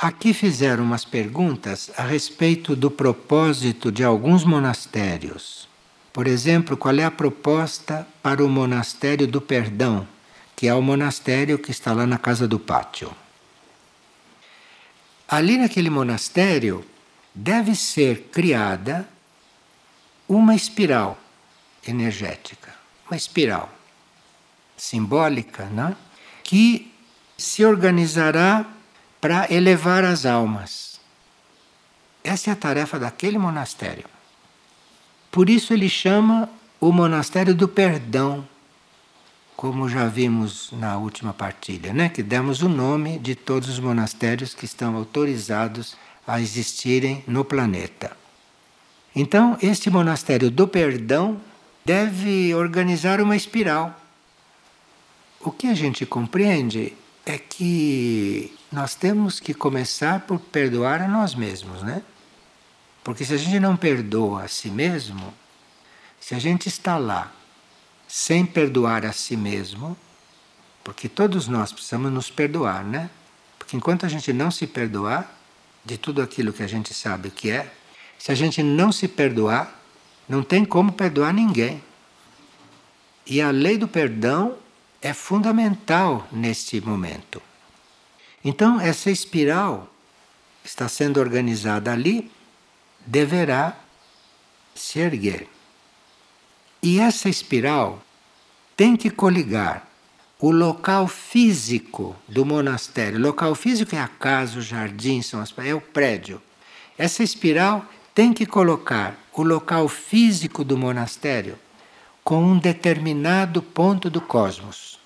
Aqui fizeram umas perguntas a respeito do propósito de alguns monastérios. Por exemplo, qual é a proposta para o monastério do perdão, que é o monastério que está lá na casa do pátio. Ali naquele monastério deve ser criada uma espiral energética, uma espiral simbólica, né? que se organizará para elevar as almas. Essa é a tarefa daquele monastério. Por isso ele chama o monastério do perdão, como já vimos na última partilha, né? que demos o nome de todos os monastérios que estão autorizados a existirem no planeta. Então, este monastério do perdão deve organizar uma espiral. O que a gente compreende é que nós temos que começar por perdoar a nós mesmos, né? Porque se a gente não perdoa a si mesmo, se a gente está lá sem perdoar a si mesmo, porque todos nós precisamos nos perdoar, né? Porque enquanto a gente não se perdoar de tudo aquilo que a gente sabe que é, se a gente não se perdoar, não tem como perdoar ninguém. E a lei do perdão é fundamental neste momento. Então, essa espiral está sendo organizada ali, deverá se erguer. E essa espiral tem que coligar o local físico do monastério. Local físico é a casa, o jardim, são as, é o prédio. Essa espiral tem que colocar o local físico do monastério com um determinado ponto do cosmos.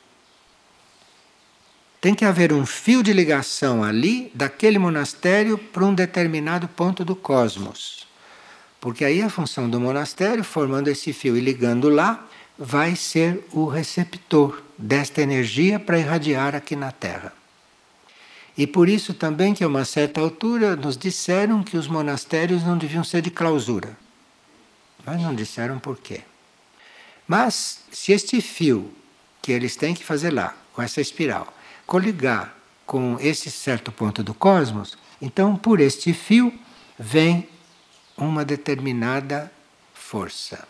Tem que haver um fio de ligação ali, daquele monastério, para um determinado ponto do cosmos. Porque aí a função do monastério, formando esse fio e ligando lá, vai ser o receptor desta energia para irradiar aqui na Terra. E por isso também que a uma certa altura nos disseram que os monastérios não deviam ser de clausura. Mas não disseram por quê. Mas se este fio que eles têm que fazer lá, com essa espiral, coligar com esse certo ponto do cosmos, então por este fio vem uma determinada força.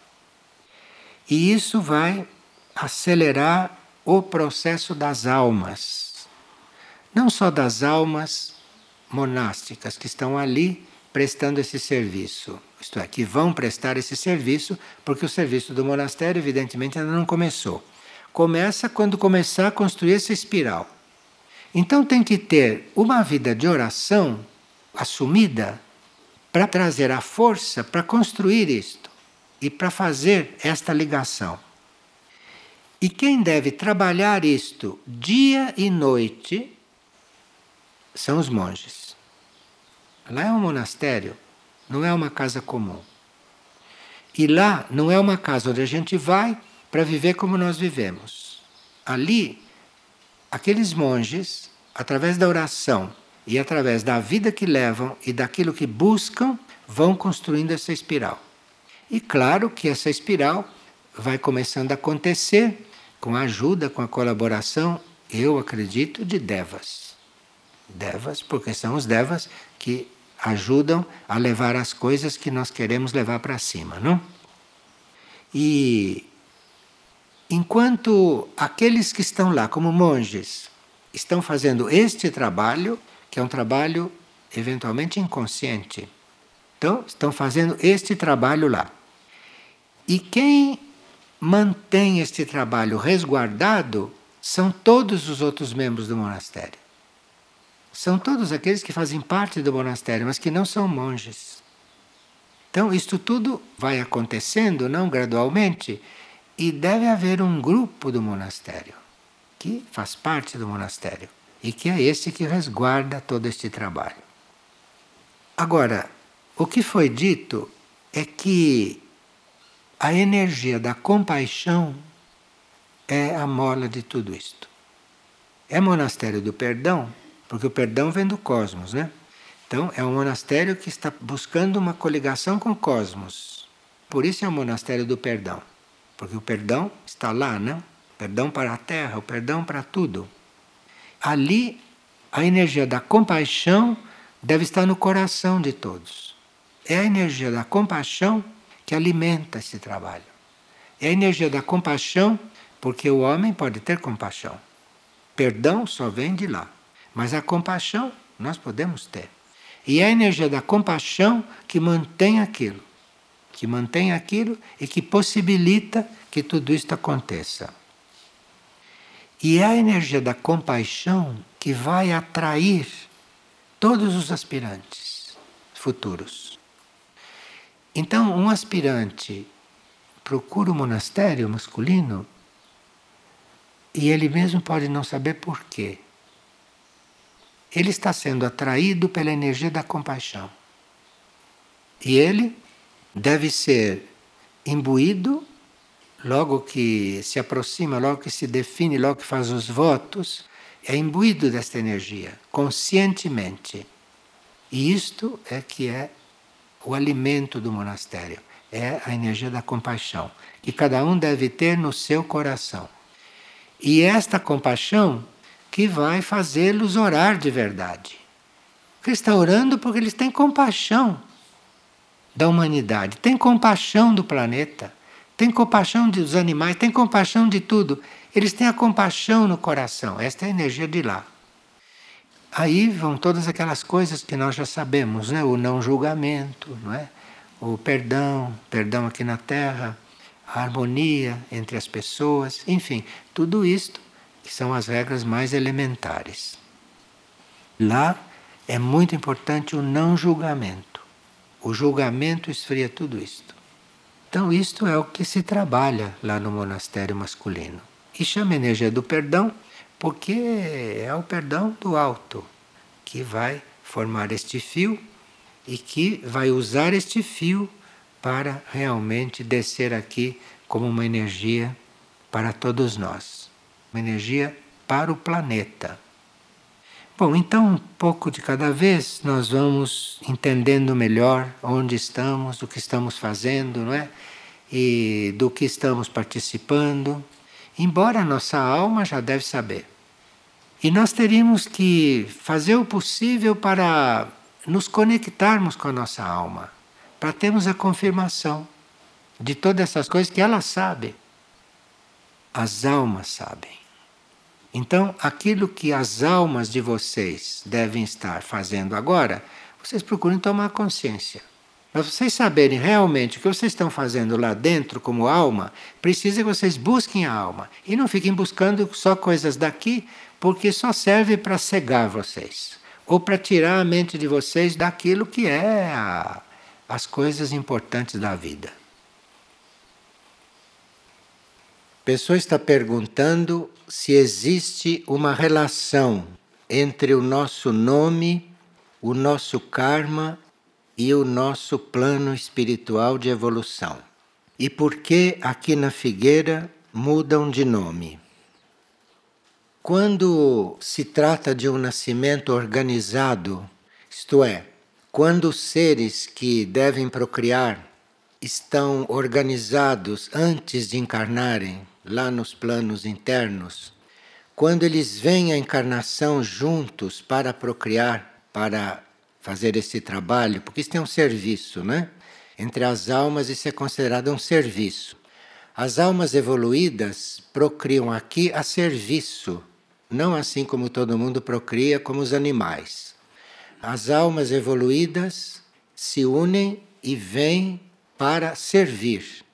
E isso vai acelerar o processo das almas. Não só das almas monásticas que estão ali prestando esse serviço, isto é, que vão prestar esse serviço, porque o serviço do monastério, evidentemente, ainda não começou. Começa quando começar a construir essa espiral. Então tem que ter uma vida de oração assumida para trazer a força para construir isto e para fazer esta ligação. E quem deve trabalhar isto dia e noite são os monges. Lá é um monastério, não é uma casa comum. E lá não é uma casa onde a gente vai para viver como nós vivemos. Ali aqueles monges, através da oração e através da vida que levam e daquilo que buscam, vão construindo essa espiral. E claro que essa espiral vai começando a acontecer com a ajuda, com a colaboração, eu acredito, de devas. Devas, porque são os devas que ajudam a levar as coisas que nós queremos levar para cima, não? E Enquanto aqueles que estão lá como monges estão fazendo este trabalho, que é um trabalho eventualmente inconsciente, então estão fazendo este trabalho lá. E quem mantém este trabalho resguardado são todos os outros membros do monastério. São todos aqueles que fazem parte do monastério, mas que não são monges. Então, isto tudo vai acontecendo, não gradualmente, e deve haver um grupo do monastério que faz parte do monastério e que é esse que resguarda todo este trabalho. Agora, o que foi dito é que a energia da compaixão é a mola de tudo isto. É monastério do perdão, porque o perdão vem do cosmos, né? Então, é um monastério que está buscando uma coligação com o cosmos. Por isso é um monastério do perdão. Porque o perdão está lá, né? Perdão para a terra, o perdão para tudo. Ali, a energia da compaixão deve estar no coração de todos. É a energia da compaixão que alimenta esse trabalho. É a energia da compaixão, porque o homem pode ter compaixão. Perdão só vem de lá. Mas a compaixão nós podemos ter. E é a energia da compaixão que mantém aquilo, que mantém aquilo e que possibilita que tudo isto aconteça. E é a energia da compaixão que vai atrair todos os aspirantes futuros. Então, um aspirante procura um monastério masculino e ele mesmo pode não saber por quê. Ele está sendo atraído pela energia da compaixão. E ele deve ser imbuído logo que se aproxima, logo que se define, logo que faz os votos, é imbuído desta energia, conscientemente. E isto é que é o alimento do monastério, é a energia da compaixão, que cada um deve ter no seu coração. E esta compaixão que vai fazê-los orar de verdade. Eles estão orando porque eles têm compaixão da humanidade, têm compaixão do planeta, têm compaixão dos animais, têm compaixão de tudo. Eles têm a compaixão no coração, esta é a energia de lá. Aí vão todas aquelas coisas que nós já sabemos, né? O não julgamento, não é? O perdão, perdão aqui na terra, a harmonia entre as pessoas, enfim, tudo isto que são as regras mais elementares. Lá é muito importante o não julgamento. O julgamento esfria tudo isto. Então, isto é o que se trabalha lá no monastério masculino. E chama energia do perdão porque é o perdão do alto que vai formar este fio e que vai usar este fio para realmente descer aqui como uma energia para todos nós uma energia para o planeta. Bom, então um pouco de cada vez nós vamos entendendo melhor onde estamos, o que estamos fazendo, não é? E do que estamos participando, embora a nossa alma já deve saber. E nós teríamos que fazer o possível para nos conectarmos com a nossa alma, para termos a confirmação de todas essas coisas que ela sabe. As almas sabem. Então, aquilo que as almas de vocês devem estar fazendo agora, vocês procurem tomar consciência. Para vocês saberem realmente o que vocês estão fazendo lá dentro como alma, precisa que vocês busquem a alma. E não fiquem buscando só coisas daqui, porque só serve para cegar vocês. Ou para tirar a mente de vocês daquilo que é a, as coisas importantes da vida. A pessoa está perguntando se existe uma relação entre o nosso nome, o nosso karma e o nosso plano espiritual de evolução. E por que aqui na Figueira mudam de nome? Quando se trata de um nascimento organizado, isto é, quando os seres que devem procriar estão organizados antes de encarnarem lá nos planos internos, quando eles vêm à encarnação juntos para procriar, para fazer esse trabalho, porque isso é um serviço, né? Entre as almas isso é considerado um serviço. As almas evoluídas procriam aqui a serviço, não assim como todo mundo procria como os animais. As almas evoluídas se unem e vêm para servir.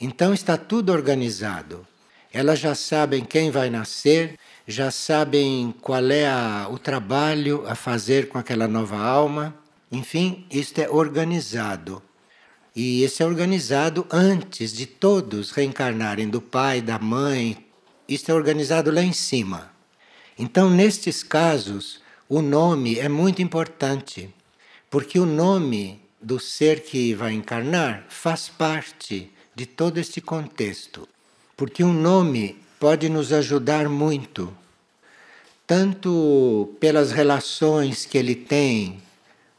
Então está tudo organizado. Elas já sabem quem vai nascer, já sabem qual é a, o trabalho a fazer com aquela nova alma. Enfim, isto é organizado. E isso é organizado antes de todos reencarnarem do pai, da mãe. Isto é organizado lá em cima. Então, nestes casos, o nome é muito importante, porque o nome do ser que vai encarnar faz parte de todo este contexto porque um nome pode nos ajudar muito, tanto pelas relações que ele tem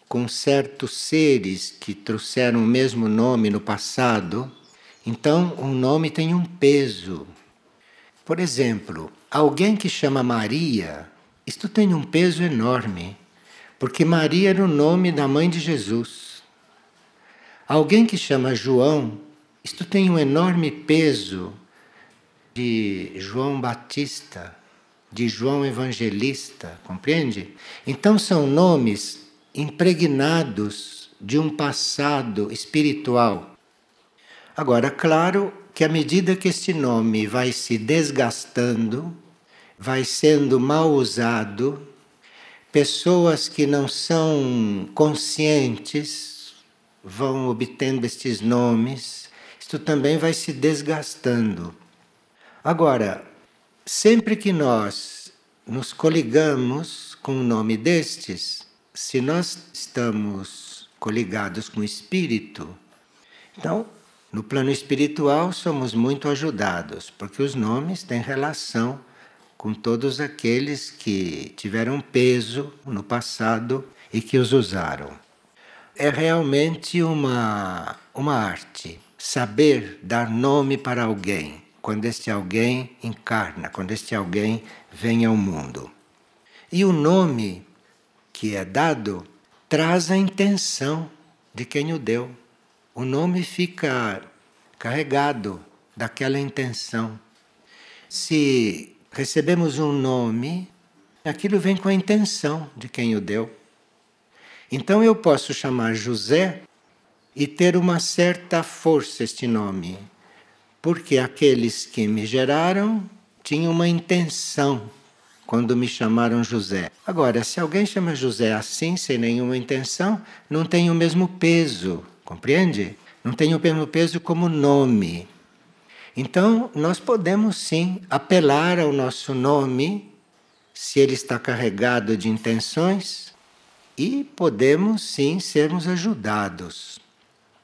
com certos seres que trouxeram o mesmo nome no passado. Então, um nome tem um peso. Por exemplo, alguém que chama Maria, isto tem um peso enorme, Porque Maria era o nome da mãe de Jesus. Alguém que chama João, isto tem um enorme peso de João Batista, de João Evangelista, compreende? Então são nomes impregnados de um passado espiritual. Agora, claro que à medida que este nome vai se desgastando, vai sendo mal usado, pessoas que não são conscientes vão obtendo estes nomes, isto também vai se desgastando. Agora, sempre que nós nos coligamos com o nome destes, se nós estamos coligados com o espírito, então no plano espiritual somos muito ajudados, porque os nomes têm relação com todos aqueles que tiveram peso no passado e que os usaram. É realmente uma, uma arte saber dar nome para alguém quando este alguém encarna, quando este alguém vem ao mundo. E o nome que é dado traz a intenção de quem o deu. O nome fica carregado daquela intenção. Se recebemos um nome, aquilo vem com a intenção de quem o deu. Então eu posso chamar José e ter uma certa força este nome, porque aqueles que me geraram tinham uma intenção quando me chamaram José. Agora, se alguém chama José assim, sem nenhuma intenção, não tem o mesmo peso, compreende? Não tem o mesmo peso como nome. Então, nós podemos sim apelar ao nosso nome, se ele está carregado de intenções, e podemos sim sermos ajudados.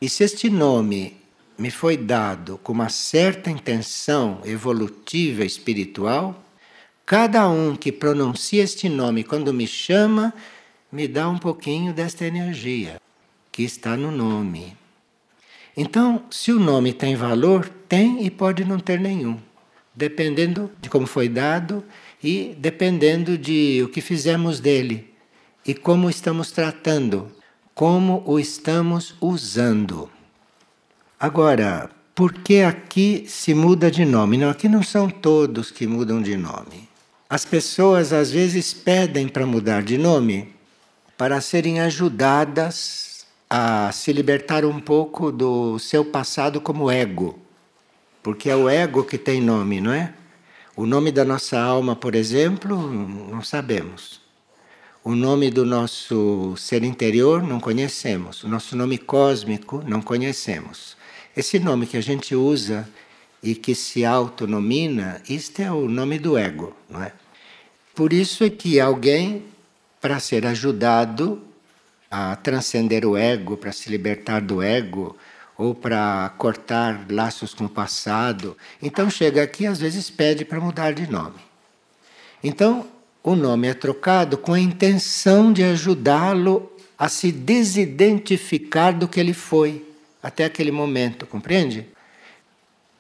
E se este nome me foi dado com uma certa intenção evolutiva espiritual, cada um que pronuncia este nome quando me chama, me dá um pouquinho desta energia que está no nome. Então, se o nome tem valor, tem e pode não ter nenhum, dependendo de como foi dado e dependendo de o que fizemos dele e como estamos tratando, como o estamos usando. Agora, por que aqui se muda de nome? Não, aqui não são todos que mudam de nome. As pessoas às vezes pedem para mudar de nome para serem ajudadas a se libertar um pouco do seu passado como ego. Porque é o ego que tem nome, não é? O nome da nossa alma, por exemplo, não sabemos. O nome do nosso ser interior não conhecemos. O nosso nome cósmico não conhecemos. Esse nome que a gente usa e que se autonomina, isto é o nome do ego, não é? Por isso é que alguém, para ser ajudado, a transcender o ego, para se libertar do ego, ou para cortar laços com o passado. Então chega aqui às vezes pede para mudar de nome. Então o nome é trocado com a intenção de ajudá-lo a se desidentificar do que ele foi até aquele momento, compreende?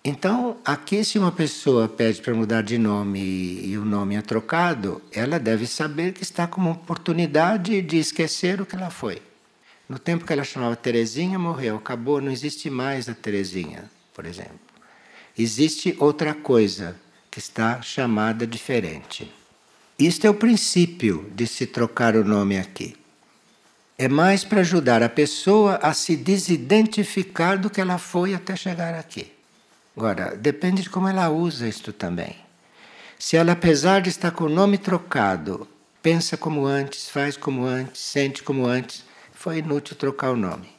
Então, aqui, se uma pessoa pede para mudar de nome e, o nome é trocado, ela deve saber que está com uma oportunidade de esquecer o que ela foi. No tempo que ela chamava Terezinha, morreu, acabou, não existe mais a Terezinha, por exemplo. Existe outra coisa que está chamada diferente. Isto é o princípio de se trocar o nome aqui. É mais para ajudar a pessoa a se desidentificar do que ela foi até chegar aqui. Agora, depende de como ela usa isto também. Se ela, apesar de estar com o nome trocado, pensa como antes, faz como antes, sente como antes, foi inútil trocar o nome.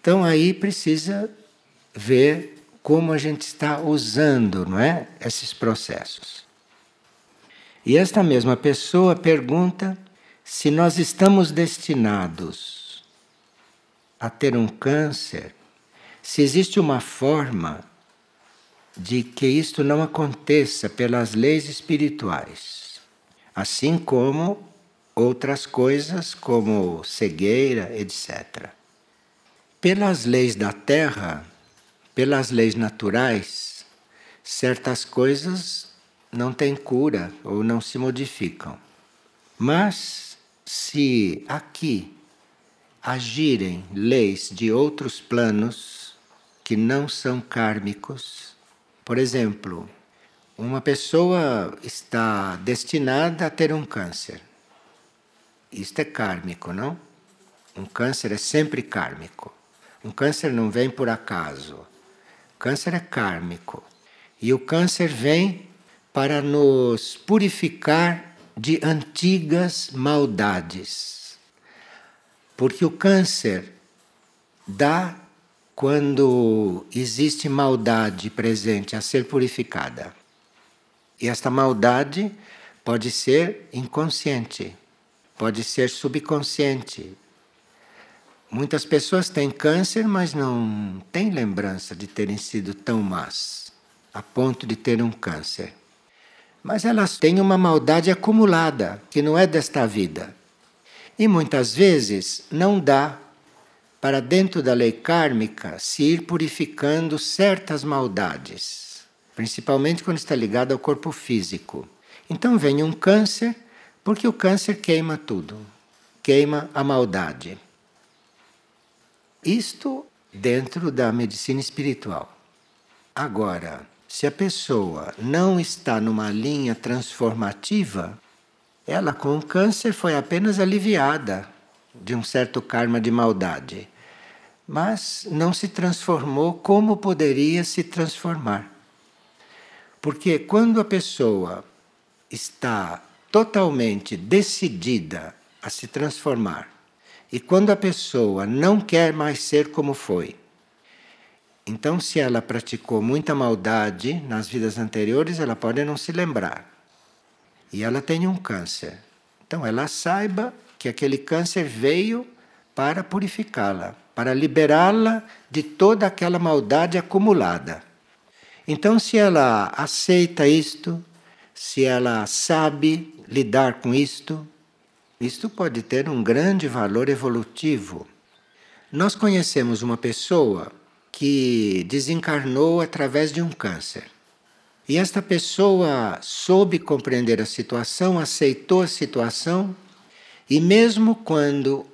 Então aí precisa ver como a gente está usando, não é, esses processos. E esta mesma pessoa pergunta se nós estamos destinados a ter um câncer, se existe uma forma de que isto não aconteça pelas leis espirituais, assim como outras coisas como cegueira, etc. Pelas leis da terra, pelas leis naturais, certas coisas não têm cura ou não se modificam. Mas se aqui agirem leis de outros planos que não são kármicos, por exemplo, uma pessoa está destinada a ter um câncer. Isto é kármico, não? Um câncer é sempre kármico. Um câncer não vem por acaso. Câncer é kármico. E o câncer vem para nos purificar de antigas maldades. Porque o câncer dá quando existe maldade presente a ser purificada. E esta maldade pode ser inconsciente, pode ser subconsciente. Muitas pessoas têm câncer, mas não têm lembrança de terem sido tão más, a ponto de ter um câncer. Mas elas têm uma maldade acumulada, que não é desta vida. E muitas vezes não dá para dentro da lei kármica se ir purificando certas maldades, principalmente quando está ligado ao corpo físico. Então vem um câncer, porque o câncer queima tudo, queima a maldade. Isto dentro da medicina espiritual. Agora, se a pessoa não está numa linha transformativa, ela com o câncer foi apenas aliviada de um certo karma de maldade, mas não se transformou como poderia se transformar. Porque quando a pessoa está totalmente decidida a se transformar, e quando a pessoa não quer mais ser como foi, então, se ela praticou muita maldade nas vidas anteriores, ela pode não se lembrar. E ela tem um câncer. Então, ela saiba que aquele câncer veio para purificá-la, para liberá-la de toda aquela maldade acumulada. Então, se ela aceita isto, se ela sabe lidar com isto, isto pode ter um grande valor evolutivo. Nós conhecemos uma pessoa que desencarnou através de um câncer. E esta pessoa soube compreender a situação, aceitou a situação, e mesmo quando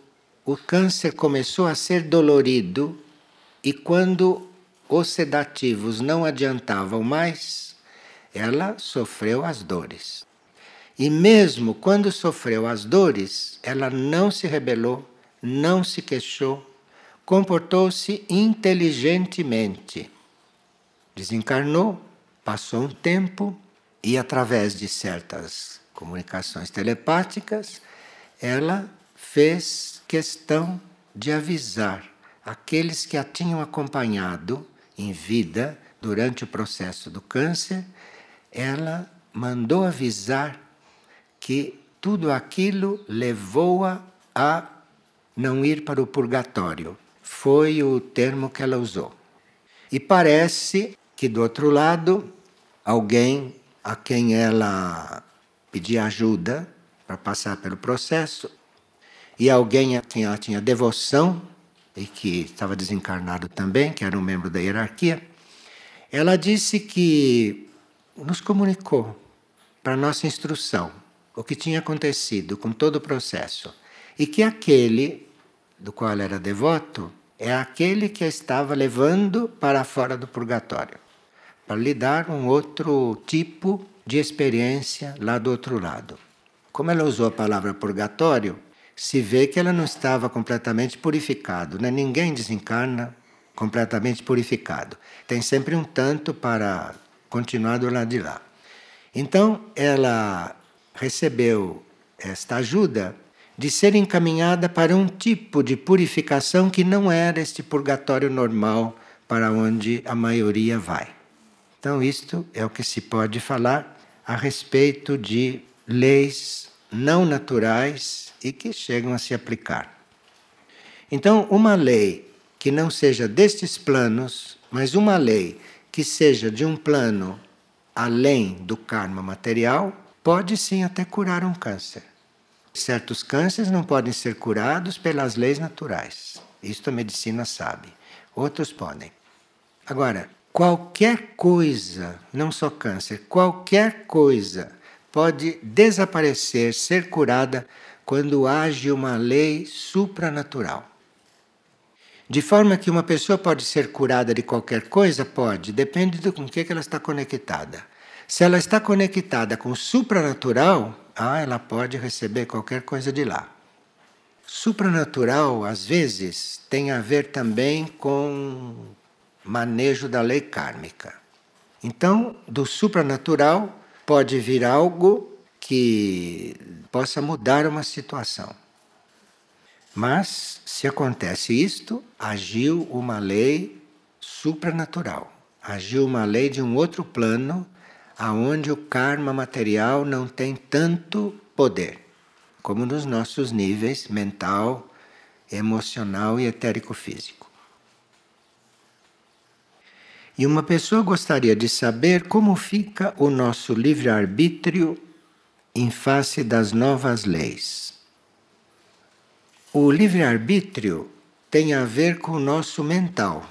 o câncer começou a ser dolorido e quando os sedativos não adiantavam mais, ela sofreu as dores. E mesmo quando sofreu as dores, ela não se rebelou, não se queixou, comportou-se inteligentemente. Desencarnou, passou um tempo e, através de certas comunicações telepáticas, ela fez questão de avisar aqueles que a tinham acompanhado em vida durante o processo do câncer, ela mandou avisar que tudo aquilo levou-a a não ir para o purgatório, foi o termo que ela usou. E parece que do outro lado, alguém a quem ela pedia ajuda para passar pelo processo, e alguém a quem ela tinha devoção, e que estava desencarnado também, que era um membro da hierarquia, ela disse que nos comunicou para nossa instrução o que tinha acontecido com todo o processo e que aquele do qual era devoto é aquele que estava levando para fora do purgatório, para lhe dar um outro tipo de experiência lá do outro lado. Como ela usou a palavra purgatório, se vê que ela não estava completamente purificado, né? Ninguém desencarna completamente purificado. Tem sempre um tanto para continuar do lado de lá. Então, ela recebeu esta ajuda de ser encaminhada para um tipo de purificação que não era este purgatório normal para onde a maioria vai. Então, isto é o que se pode falar a respeito de leis não naturais e que chegam a se aplicar. Então, uma lei que não seja destes planos, mas uma lei que seja de um plano além do karma material, pode sim até curar um câncer. Certos cânceres não podem ser curados pelas leis naturais. Isto a medicina sabe. Outros podem. Agora, qualquer coisa, não só câncer, qualquer coisa pode desaparecer, ser curada quando age uma lei supranatural. De forma que uma pessoa pode ser curada de qualquer coisa? Pode, depende do com que ela está conectada. Se ela está conectada com o supranatural, ah, ela pode receber qualquer coisa de lá. Supranatural, às vezes, tem a ver também com manejo da lei kármica. Então, do supranatural pode vir algo que possa mudar uma situação. Mas, se acontece isto, agiu uma lei supranatural. Agiu uma lei de um outro plano, aonde o karma material não tem tanto poder, como nos nossos níveis mental, emocional e etérico-físico. E uma pessoa gostaria de saber como fica o nosso livre-arbítrio em face das novas leis. O livre-arbítrio tem a ver com o nosso mental.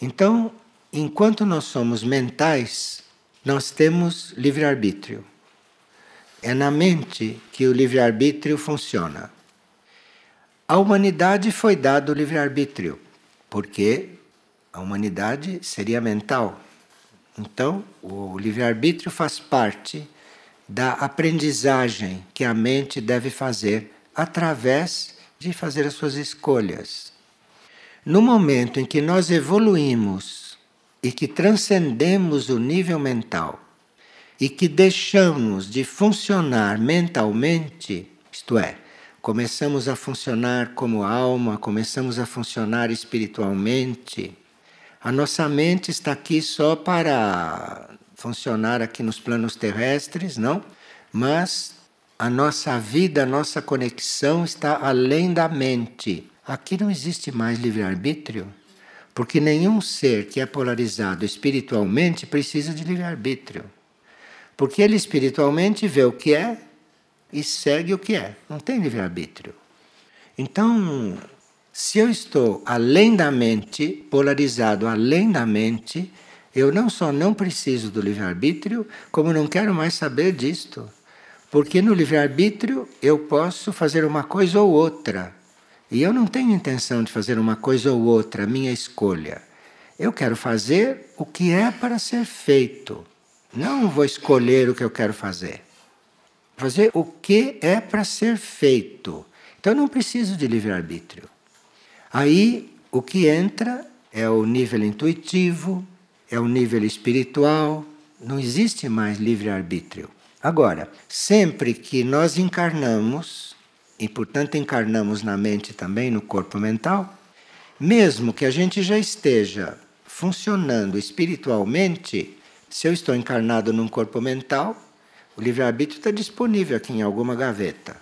Então, enquanto nós somos mentais, nós temos livre-arbítrio. É na mente que o livre-arbítrio funciona. A humanidade foi dado livre-arbítrio, porque a humanidade seria mental. Então, o livre-arbítrio faz parte da aprendizagem que a mente deve fazer através de fazer as suas escolhas. No momento em que nós evoluímos e que transcendemos o nível mental e que deixamos de funcionar mentalmente, isto é, começamos a funcionar como alma, começamos a funcionar espiritualmente, a nossa mente está aqui só para funcionar aqui nos planos terrestres, não? Mas a nossa vida, a nossa conexão está além da mente. Aqui não existe mais livre-arbítrio, porque nenhum ser que é polarizado espiritualmente precisa de livre-arbítrio. Porque ele espiritualmente vê o que é e segue o que é, não tem livre-arbítrio. Então, se eu estou além da mente, polarizado além da mente, eu não só não preciso do livre-arbítrio, como não quero mais saber disto. Porque no livre-arbítrio eu posso fazer uma coisa ou outra. E eu não tenho intenção de fazer uma coisa ou outra, minha escolha. Eu quero fazer o que é para ser feito. Não vou escolher o que eu quero fazer. Fazer o que é para ser feito. Então eu não preciso de livre-arbítrio. Aí o que entra é o nível intuitivo, é o nível espiritual, não existe mais livre-arbítrio. Agora, sempre que nós encarnamos, e portanto encarnamos na mente também, no corpo mental, mesmo que a gente já esteja funcionando espiritualmente, se eu estou encarnado num corpo mental, o livre-arbítrio está disponível aqui em alguma gaveta.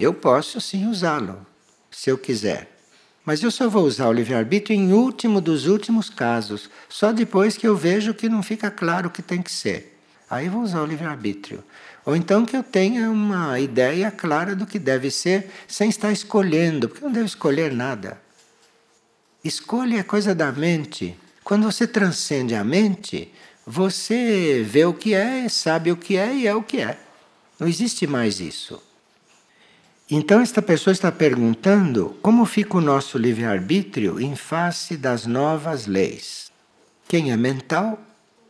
Eu posso sim usá-lo, se eu quiser. Mas eu só vou usar o livre-arbítrio em último dos últimos casos, só depois que eu vejo que não fica claro o que tem que ser. Aí vou usar o livre-arbítrio. Ou então que eu tenha uma ideia clara do que deve ser, sem estar escolhendo, porque não devo escolher nada. Escolha é coisa da mente. Quando você transcende a mente, você vê o que é, sabe o que é e é o que é. Não existe mais isso. Então, esta pessoa está perguntando como fica o nosso livre-arbítrio em face das novas leis. Quem é mental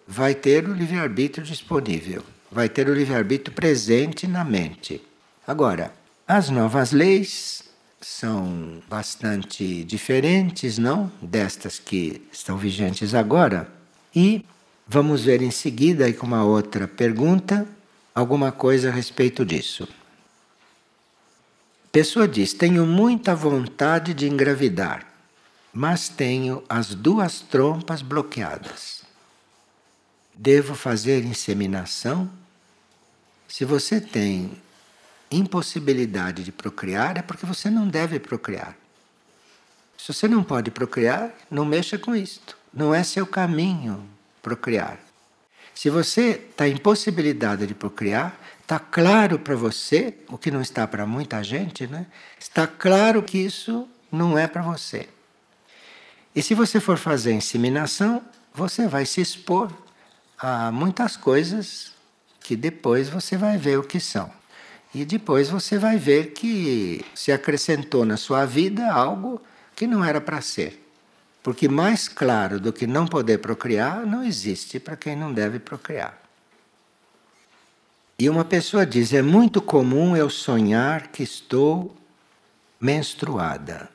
vai ter o livre-arbítrio disponível, vai ter o livre-arbítrio presente na mente. Agora, as novas leis são bastante diferentes, não? Destas que estão vigentes agora. E vamos ver em seguida, com uma outra pergunta, alguma coisa a respeito disso. Pessoa diz: Tenho muita vontade de engravidar, mas tenho as duas trompas bloqueadas. Devo fazer inseminação? Se você tem impossibilidade de procriar, é porque você não deve procriar. Se você não pode procriar, não mexa com isto. Não é seu caminho procriar. Se você está em possibilidade de procriar, está claro para você, o que não está para muita gente, né? Está claro que isso não é para você. E se você for fazer inseminação, você vai se expor a muitas coisas que depois você vai ver o que são. E depois você vai ver que se acrescentou na sua vida algo que não era para ser. Porque mais claro do que não poder procriar não existe para quem não deve procriar. E uma pessoa diz: é muito comum eu sonhar que estou menstruada.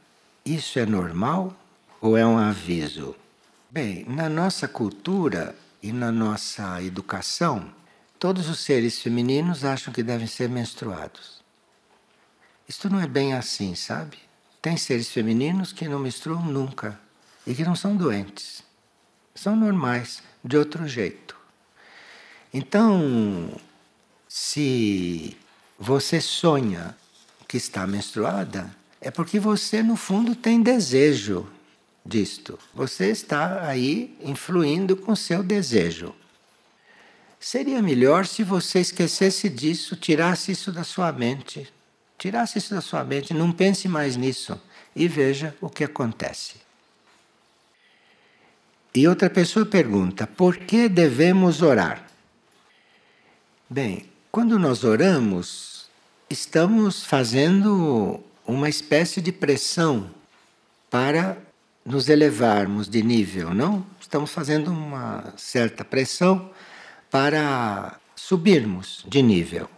Isso é normal ou é um aviso? Bem, na nossa cultura e na nossa educação, todos os seres femininos acham que devem ser menstruados. Isto não é bem assim, sabe? Tem seres femininos que não menstruam nunca e que não são doentes. São normais, de outro jeito. Então, se você sonha que está menstruada, é porque você, no fundo, tem desejo disto. Você está aí influindo com seu desejo. Seria melhor se você esquecesse disso, tirasse isso da sua mente. Tirasse isso da sua mente, não pense mais nisso e veja o que acontece. E outra pessoa pergunta: por que devemos orar? Bem, quando nós oramos, estamos fazendo uma espécie de pressão para nos elevarmos de nível, não? Estamos fazendo uma certa pressão para subirmos de nível.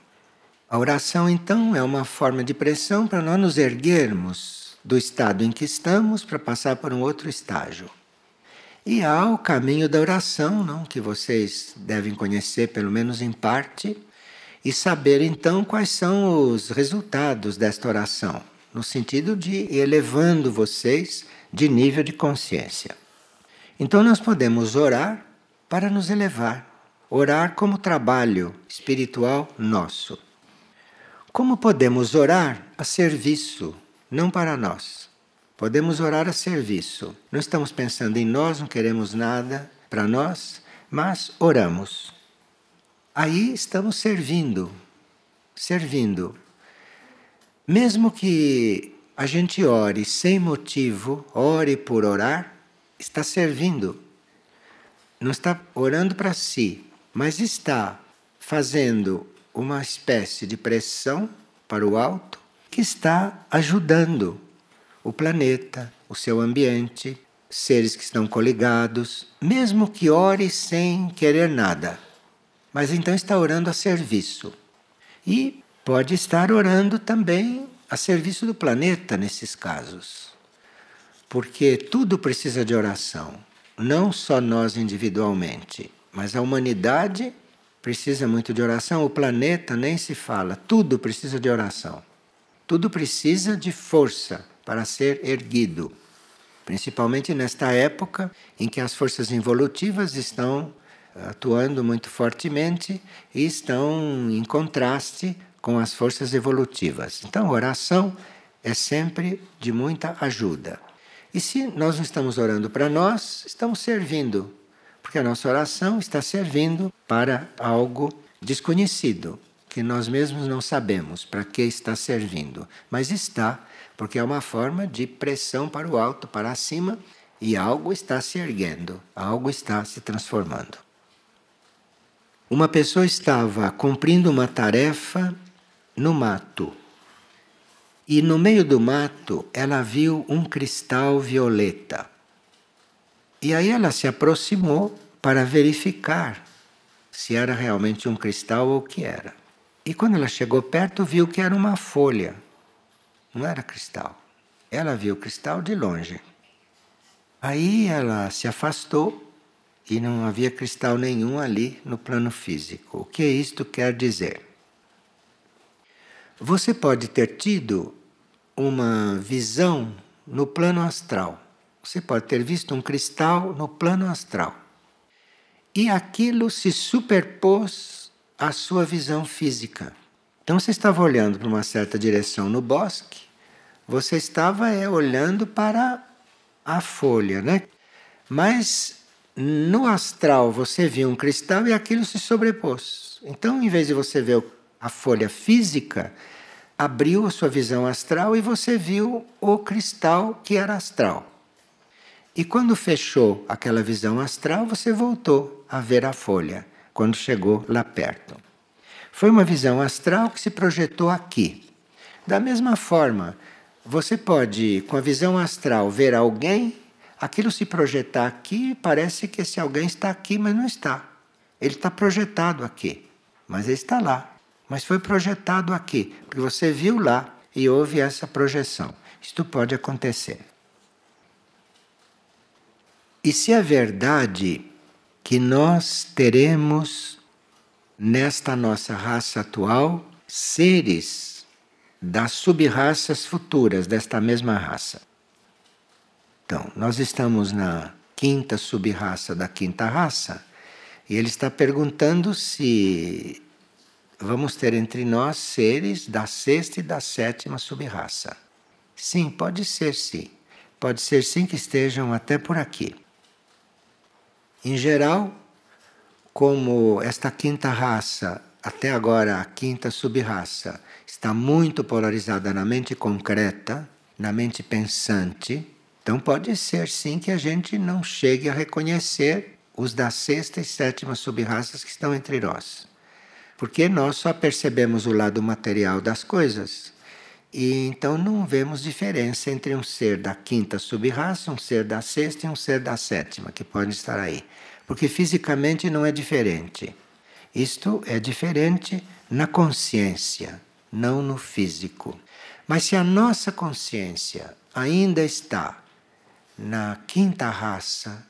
A oração, então, é uma forma de pressão para nós nos erguermos do estado em que estamos para passar para um outro estágio. E há o caminho da oração, não? que vocês devem conhecer, pelo menos em parte, e saber então quais são os resultados desta oração, no sentido de ir elevando vocês de nível de consciência. Então nós podemos orar para nos elevar, orar como trabalho espiritual nosso. Como podemos orar a serviço, não para nós? Podemos orar a serviço. Não estamos pensando em nós, não queremos nada para nós, mas oramos. Aí estamos servindo, servindo. Mesmo que a gente ore sem motivo, ore por orar, está servindo. Não está orando para si, mas está fazendo uma espécie de pressão para o alto que está ajudando o planeta, o seu ambiente, seres que estão coligados, mesmo que ore sem querer nada mas então está orando a serviço. E pode estar orando também a serviço do planeta nesses casos. Porque tudo precisa de oração, não só nós individualmente, mas a humanidade precisa muito de oração, o planeta nem se fala, tudo precisa de oração. Tudo precisa de força para ser erguido, principalmente nesta época em que as forças evolutivas estão atuando muito fortemente e estão em contraste com as forças evolutivas. Então, oração é sempre de muita ajuda. E se nós não estamos orando para nós, estamos servindo, porque a nossa oração está servindo para algo desconhecido, que nós mesmos não sabemos para que está servindo, mas está, porque é uma forma de pressão para o alto, para cima, e algo está se erguendo, algo está se transformando. Uma pessoa estava cumprindo uma tarefa no mato. E no meio do mato ela viu um cristal violeta. E aí ela se aproximou para verificar se era realmente um cristal ou o que era. E quando ela chegou perto, viu que era uma folha. Não era cristal. Ela viu o cristal de longe. Aí ela se afastou e não havia cristal nenhum ali no plano físico. O que isto quer dizer? Você pode ter tido uma visão no plano astral. Você pode ter visto um cristal no plano astral. E aquilo se superpôs à sua visão física. Então você estava olhando para uma certa direção no bosque, você estava é, olhando para a folha, né? Mas no astral você viu um cristal e aquilo se sobrepôs. Então, em vez de você ver a folha física, abriu a sua visão astral e você viu o cristal que era astral. E quando fechou aquela visão astral, você voltou a ver a folha, quando chegou lá perto. Foi uma visão astral que se projetou aqui. Da mesma forma, você pode, com a visão astral, ver alguém, aquilo se projetar aqui, parece que esse alguém está aqui, mas não está. Ele está projetado aqui, mas ele está lá. Mas foi projetado aqui, porque você viu lá e houve essa projeção. Isto pode acontecer. E se é verdade que nós teremos nesta nossa raça atual seres das subraças futuras desta mesma raça. Então, nós estamos na quinta subraça da quinta raça e ele está perguntando se vamos ter entre nós seres da sexta e da sétima subraça. Sim, pode ser sim. Pode ser sim que estejam até por aqui. Em geral, como esta quinta raça, até agora a quinta subraça, está muito polarizada na mente concreta, na mente pensante, então pode ser sim que a gente não chegue a reconhecer os da sexta e sétima subraças que estão entre nós. Porque nós só percebemos o lado material das coisas. E então não vemos diferença entre um ser da quinta subraça, um ser da sexta e um ser da sétima, que pode estar aí. Porque fisicamente não é diferente. Isto é diferente na consciência, não no físico. Mas se a nossa consciência ainda está na quinta raça,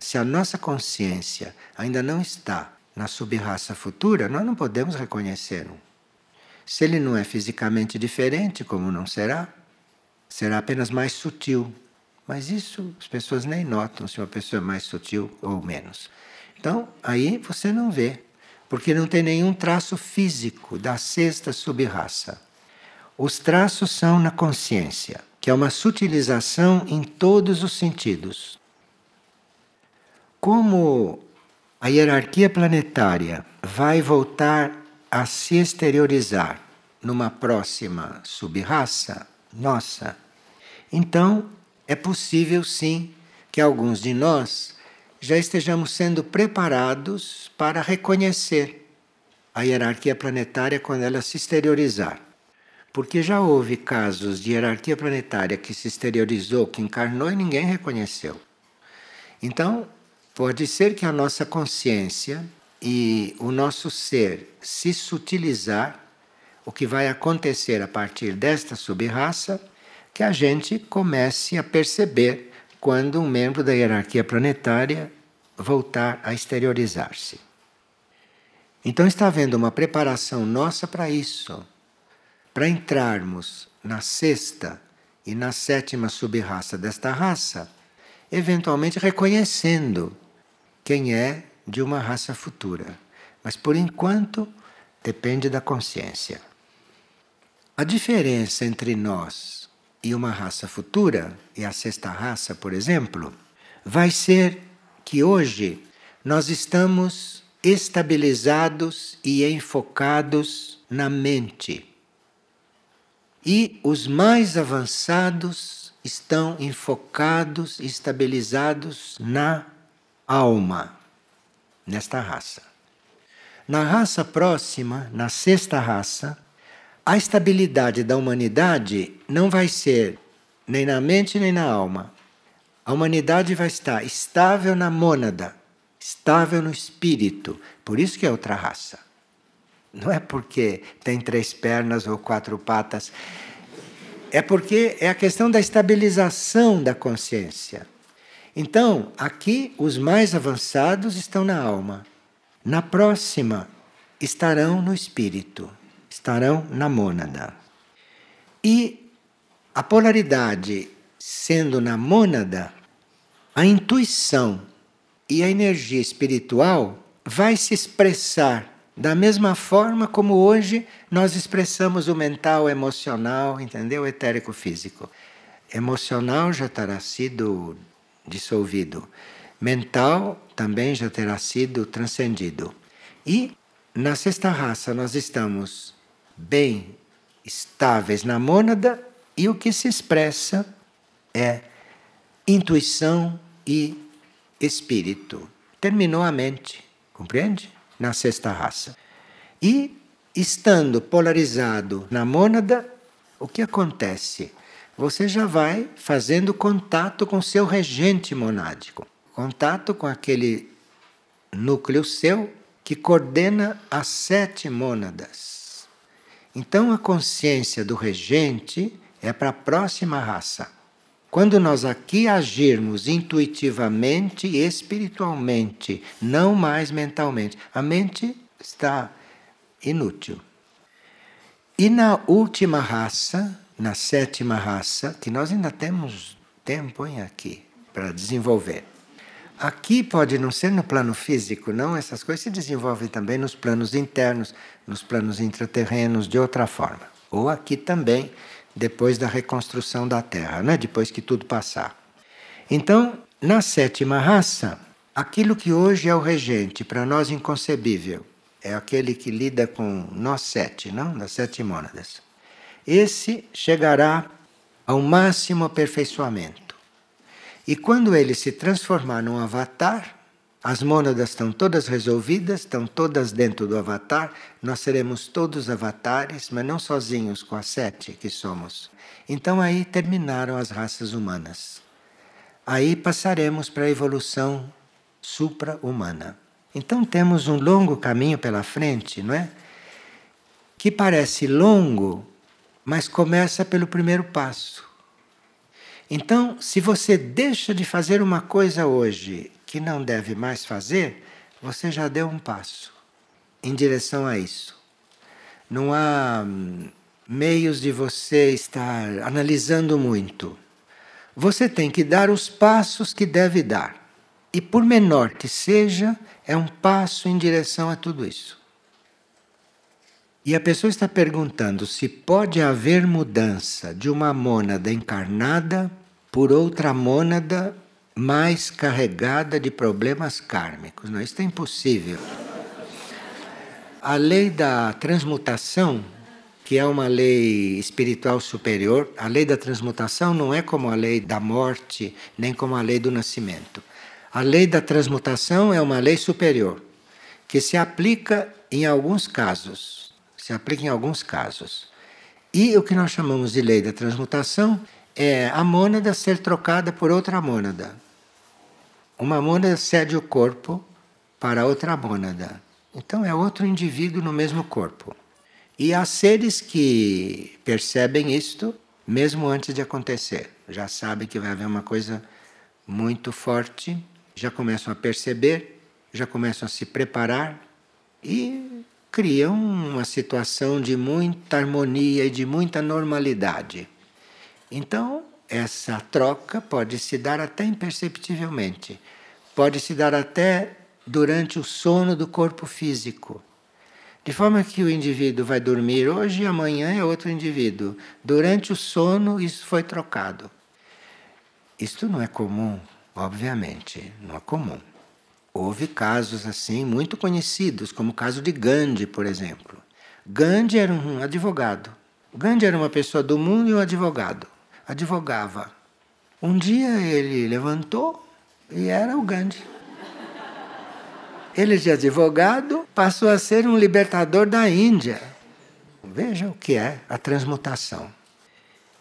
se a nossa consciência ainda não está na subraça futura, nós não podemos reconhecê-lo. Se ele não é fisicamente diferente, como não será, será apenas mais sutil. Mas isso as pessoas nem notam se uma pessoa é mais sutil ou menos. Então, aí você não vê, porque não tem nenhum traço físico da sexta subraça. Os traços são na consciência, que é uma sutilização em todos os sentidos. Como a hierarquia planetária vai voltar a se exteriorizar numa próxima subraça nossa, então é possível sim que alguns de nós já estejamos sendo preparados para reconhecer a hierarquia planetária quando ela se exteriorizar. Porque já houve casos de hierarquia planetária que se exteriorizou, que encarnou e ninguém reconheceu. Então, pode ser que a nossa consciência e o nosso ser se sutilizar, o que vai acontecer a partir desta subraça, que a gente comece a perceber quando um membro da hierarquia planetária voltar a exteriorizar-se. Então está havendo uma preparação nossa para isso, para entrarmos na sexta e na sétima subraça desta raça, eventualmente reconhecendo quem é de uma raça futura. Mas por enquanto depende da consciência. A diferença entre nós e uma raça futura, e a sexta raça, por exemplo, vai ser que hoje nós estamos estabilizados e enfocados na mente. E os mais avançados estão enfocados e estabilizados na alma nesta raça. Na raça próxima, na sexta raça, a estabilidade da humanidade não vai ser nem na mente nem na alma. A humanidade vai estar estável na mônada, estável no espírito. Por isso que é outra raça. Não é porque tem três pernas ou quatro patas. É porque é a questão da estabilização da consciência. Então, aqui os mais avançados estão na alma. Na próxima, estarão no espírito, estarão na mônada. E a polaridade sendo na mônada, a intuição e a energia espiritual vai se expressar da mesma forma como hoje nós expressamos o mental, emocional, entendeu? O etérico físico. Emocional já terá sido dissolvido. Mental também já terá sido transcendido. E na sexta raça nós estamos bem estáveis na mônada e o que se expressa é intuição e espírito. Terminou a mente, compreende? Na sexta raça. E Estando polarizado na mônada, o que acontece? Você já vai fazendo contato com seu regente monádico, contato com aquele núcleo seu que coordena as sete mônadas. Então a consciência do regente é para a próxima raça. Quando nós aqui agirmos intuitivamente e espiritualmente, não mais mentalmente, a mente está inútil. E na última raça, na sétima raça, que nós ainda temos tempo hein, aqui para desenvolver. Aqui pode não ser no plano físico, não, essas coisas se desenvolvem também nos planos internos, nos planos intraterrenos, de outra forma. Ou aqui também, depois da reconstrução da Terra, né? depois que tudo passar. Então, na sétima raça, aquilo que hoje é o regente, para nós inconcebível, é aquele que lida com nós sete, não? Das sete mônadas. Esse chegará ao máximo aperfeiçoamento. E quando ele se transformar num avatar, as mônadas estão todas resolvidas, estão todas dentro do avatar, nós seremos todos avatares, mas não sozinhos com as sete que somos. Então aí terminaram as raças humanas. Aí passaremos para a evolução supra-humana. Então temos um longo caminho pela frente, não é? Que parece longo, mas começa pelo primeiro passo. Então, se você deixa de fazer uma coisa hoje que não deve mais fazer, você já deu um passo em direção a isso. Não há hum, meios de você estar analisando muito. Você tem que dar os passos que deve dar. E por menor que seja, é um passo em direção a tudo isso. E a pessoa está perguntando se pode haver mudança de uma mônada encarnada por outra mônada mais carregada de problemas kármicos. Não, isso é impossível. A lei da transmutação, que é uma lei espiritual superior, a lei da transmutação não é como a lei da morte, nem como a lei do nascimento. A lei da transmutação é uma lei superior, que se aplica em alguns casos. Se aplica em alguns casos. E o que nós chamamos de lei da transmutação é a mônada ser trocada por outra mônada. Uma mônada cede o corpo para outra mônada. Então é outro indivíduo no mesmo corpo. E há seres que percebem isto mesmo antes de acontecer. Já sabem que vai haver uma coisa muito forte já começam a perceber, já começam a se preparar e criam uma situação de muita harmonia e de muita normalidade. Então, essa troca pode se dar até imperceptivelmente, pode se dar até durante o sono do corpo físico. De forma que o indivíduo vai dormir hoje e amanhã é outro indivíduo. Durante o sono, isso foi trocado. Isto não é comum Obviamente, não é comum. Houve casos assim muito conhecidos, como o caso de Gandhi, por exemplo. Gandhi era um advogado. Gandhi era uma pessoa do mundo e um advogado. Advogava. Um dia ele levantou e era o Gandhi. Ele de advogado passou a ser um libertador da Índia. Veja o que é a transmutação.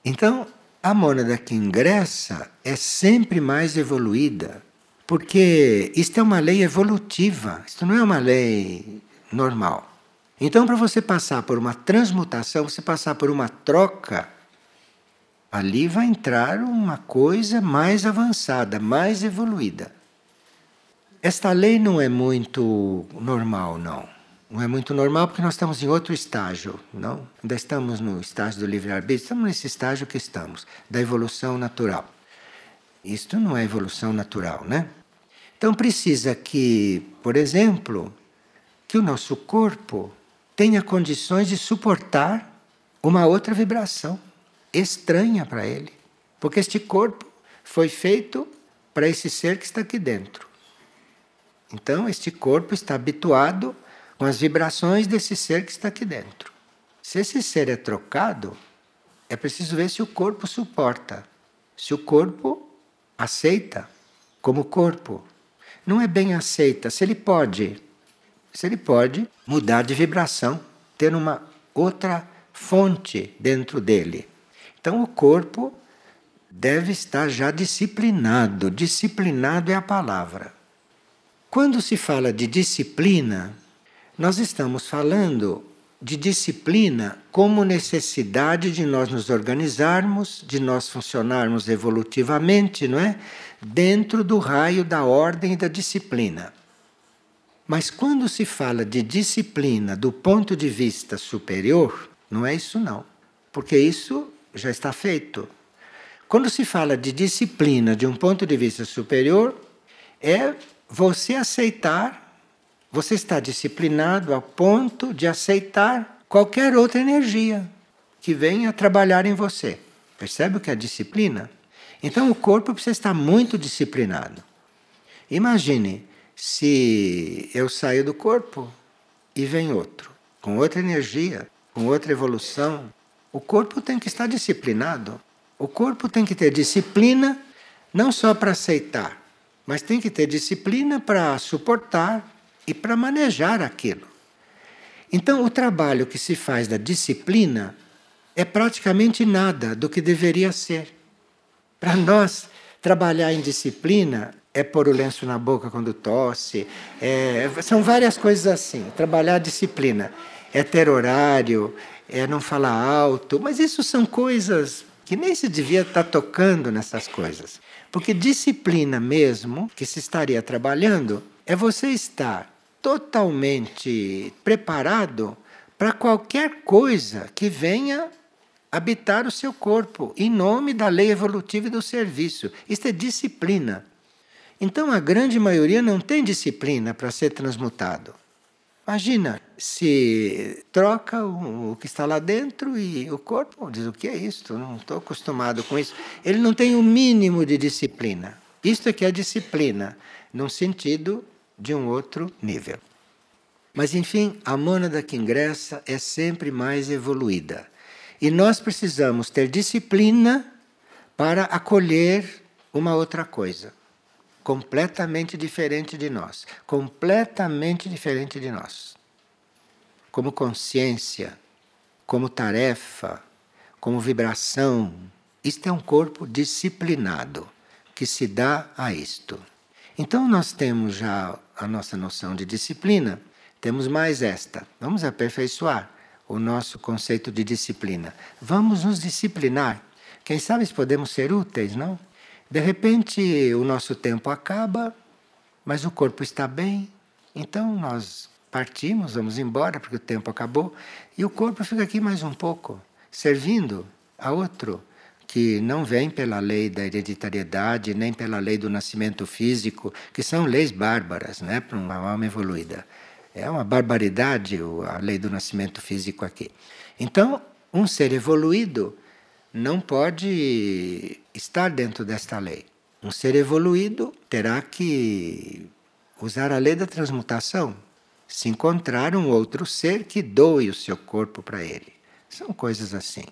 Então, a mônada que ingressa é sempre mais evoluída, porque isto é uma lei evolutiva, isto não é uma lei normal. Então, para você passar por uma transmutação, você passar por uma troca, ali vai entrar uma coisa mais avançada, mais evoluída. Esta lei não é muito normal, não. Não é muito normal porque nós estamos em outro estágio, não? Ainda estamos no estágio do livre-arbítrio, estamos nesse estágio que estamos, da evolução natural. Isto não é evolução natural, né? Então precisa que, por exemplo, que o nosso corpo tenha condições de suportar uma outra vibração estranha para ele, porque este corpo foi feito para esse ser que está aqui dentro. Então este corpo está habituado com as vibrações desse ser que está aqui dentro. Se esse ser é trocado, é preciso ver se o corpo suporta, se o corpo aceita como corpo. Não é bem aceita, se ele pode. Se ele pode mudar de vibração. ter uma outra fonte dentro dele. Então o corpo deve estar já disciplinado. Disciplinado é a palavra. Quando se fala de disciplina, nós estamos falando de disciplina como necessidade de nós nos organizarmos, de nós funcionarmos evolutivamente, não é? Dentro do raio da ordem e da disciplina. Mas quando se fala de disciplina do ponto de vista superior, não é isso não, porque isso já está feito. Quando se fala de disciplina de um ponto de vista superior, é você aceitar você está disciplinado a ponto de aceitar qualquer outra energia que venha trabalhar em você. Percebe o que é disciplina? Então o corpo precisa estar muito disciplinado. Imagine se eu saio do corpo e vem outro, com outra energia, com outra evolução. O corpo tem que estar disciplinado. O corpo tem que ter disciplina não só para aceitar, mas tem que ter disciplina para suportar, e para manejar aquilo. Então, o trabalho que se faz da disciplina é praticamente nada do que deveria ser. Para nós, trabalhar em disciplina é pôr o lenço na boca quando tosse, é, são várias coisas assim. Trabalhar disciplina é ter horário, é não falar alto, mas isso são coisas que nem se devia estar tá tocando nessas coisas. Porque disciplina mesmo, que se estaria trabalhando, é você estar totalmente preparado para qualquer coisa que venha habitar o seu corpo, em nome da lei evolutiva e do serviço. Isso é disciplina. Então a grande maioria não tem disciplina para ser transmutado. Imagina se troca o, que está lá dentro e o corpo diz: o que é isso? Não estou acostumado com isso. Ele não tem o mínimo de disciplina. Isto é que é disciplina, num sentido de um outro nível. Mas enfim, a mônada que ingressa é sempre mais evoluída. E nós precisamos ter disciplina para acolher uma outra coisa, completamente diferente de nós, completamente diferente de nós. Como consciência, como tarefa, como vibração. Isto é um corpo disciplinado que se dá a isto. Então nós temos já a nossa noção de disciplina, temos mais esta. Vamos aperfeiçoar o nosso conceito de disciplina. Vamos nos disciplinar. Quem sabe se podemos ser úteis, não? De repente o nosso tempo acaba, mas o corpo está bem, então nós partimos, vamos embora porque o tempo acabou e o corpo fica aqui mais um pouco, servindo a outro que não vem pela lei da hereditariedade, nem pela lei do nascimento físico, que são leis bárbaras né, para uma alma evoluída. É uma barbaridade a lei do nascimento físico aqui. Então, um ser evoluído não pode estar dentro desta lei. Um ser evoluído terá que usar a lei da transmutação, se encontrar um outro ser que doe o seu corpo para ele. São coisas assim.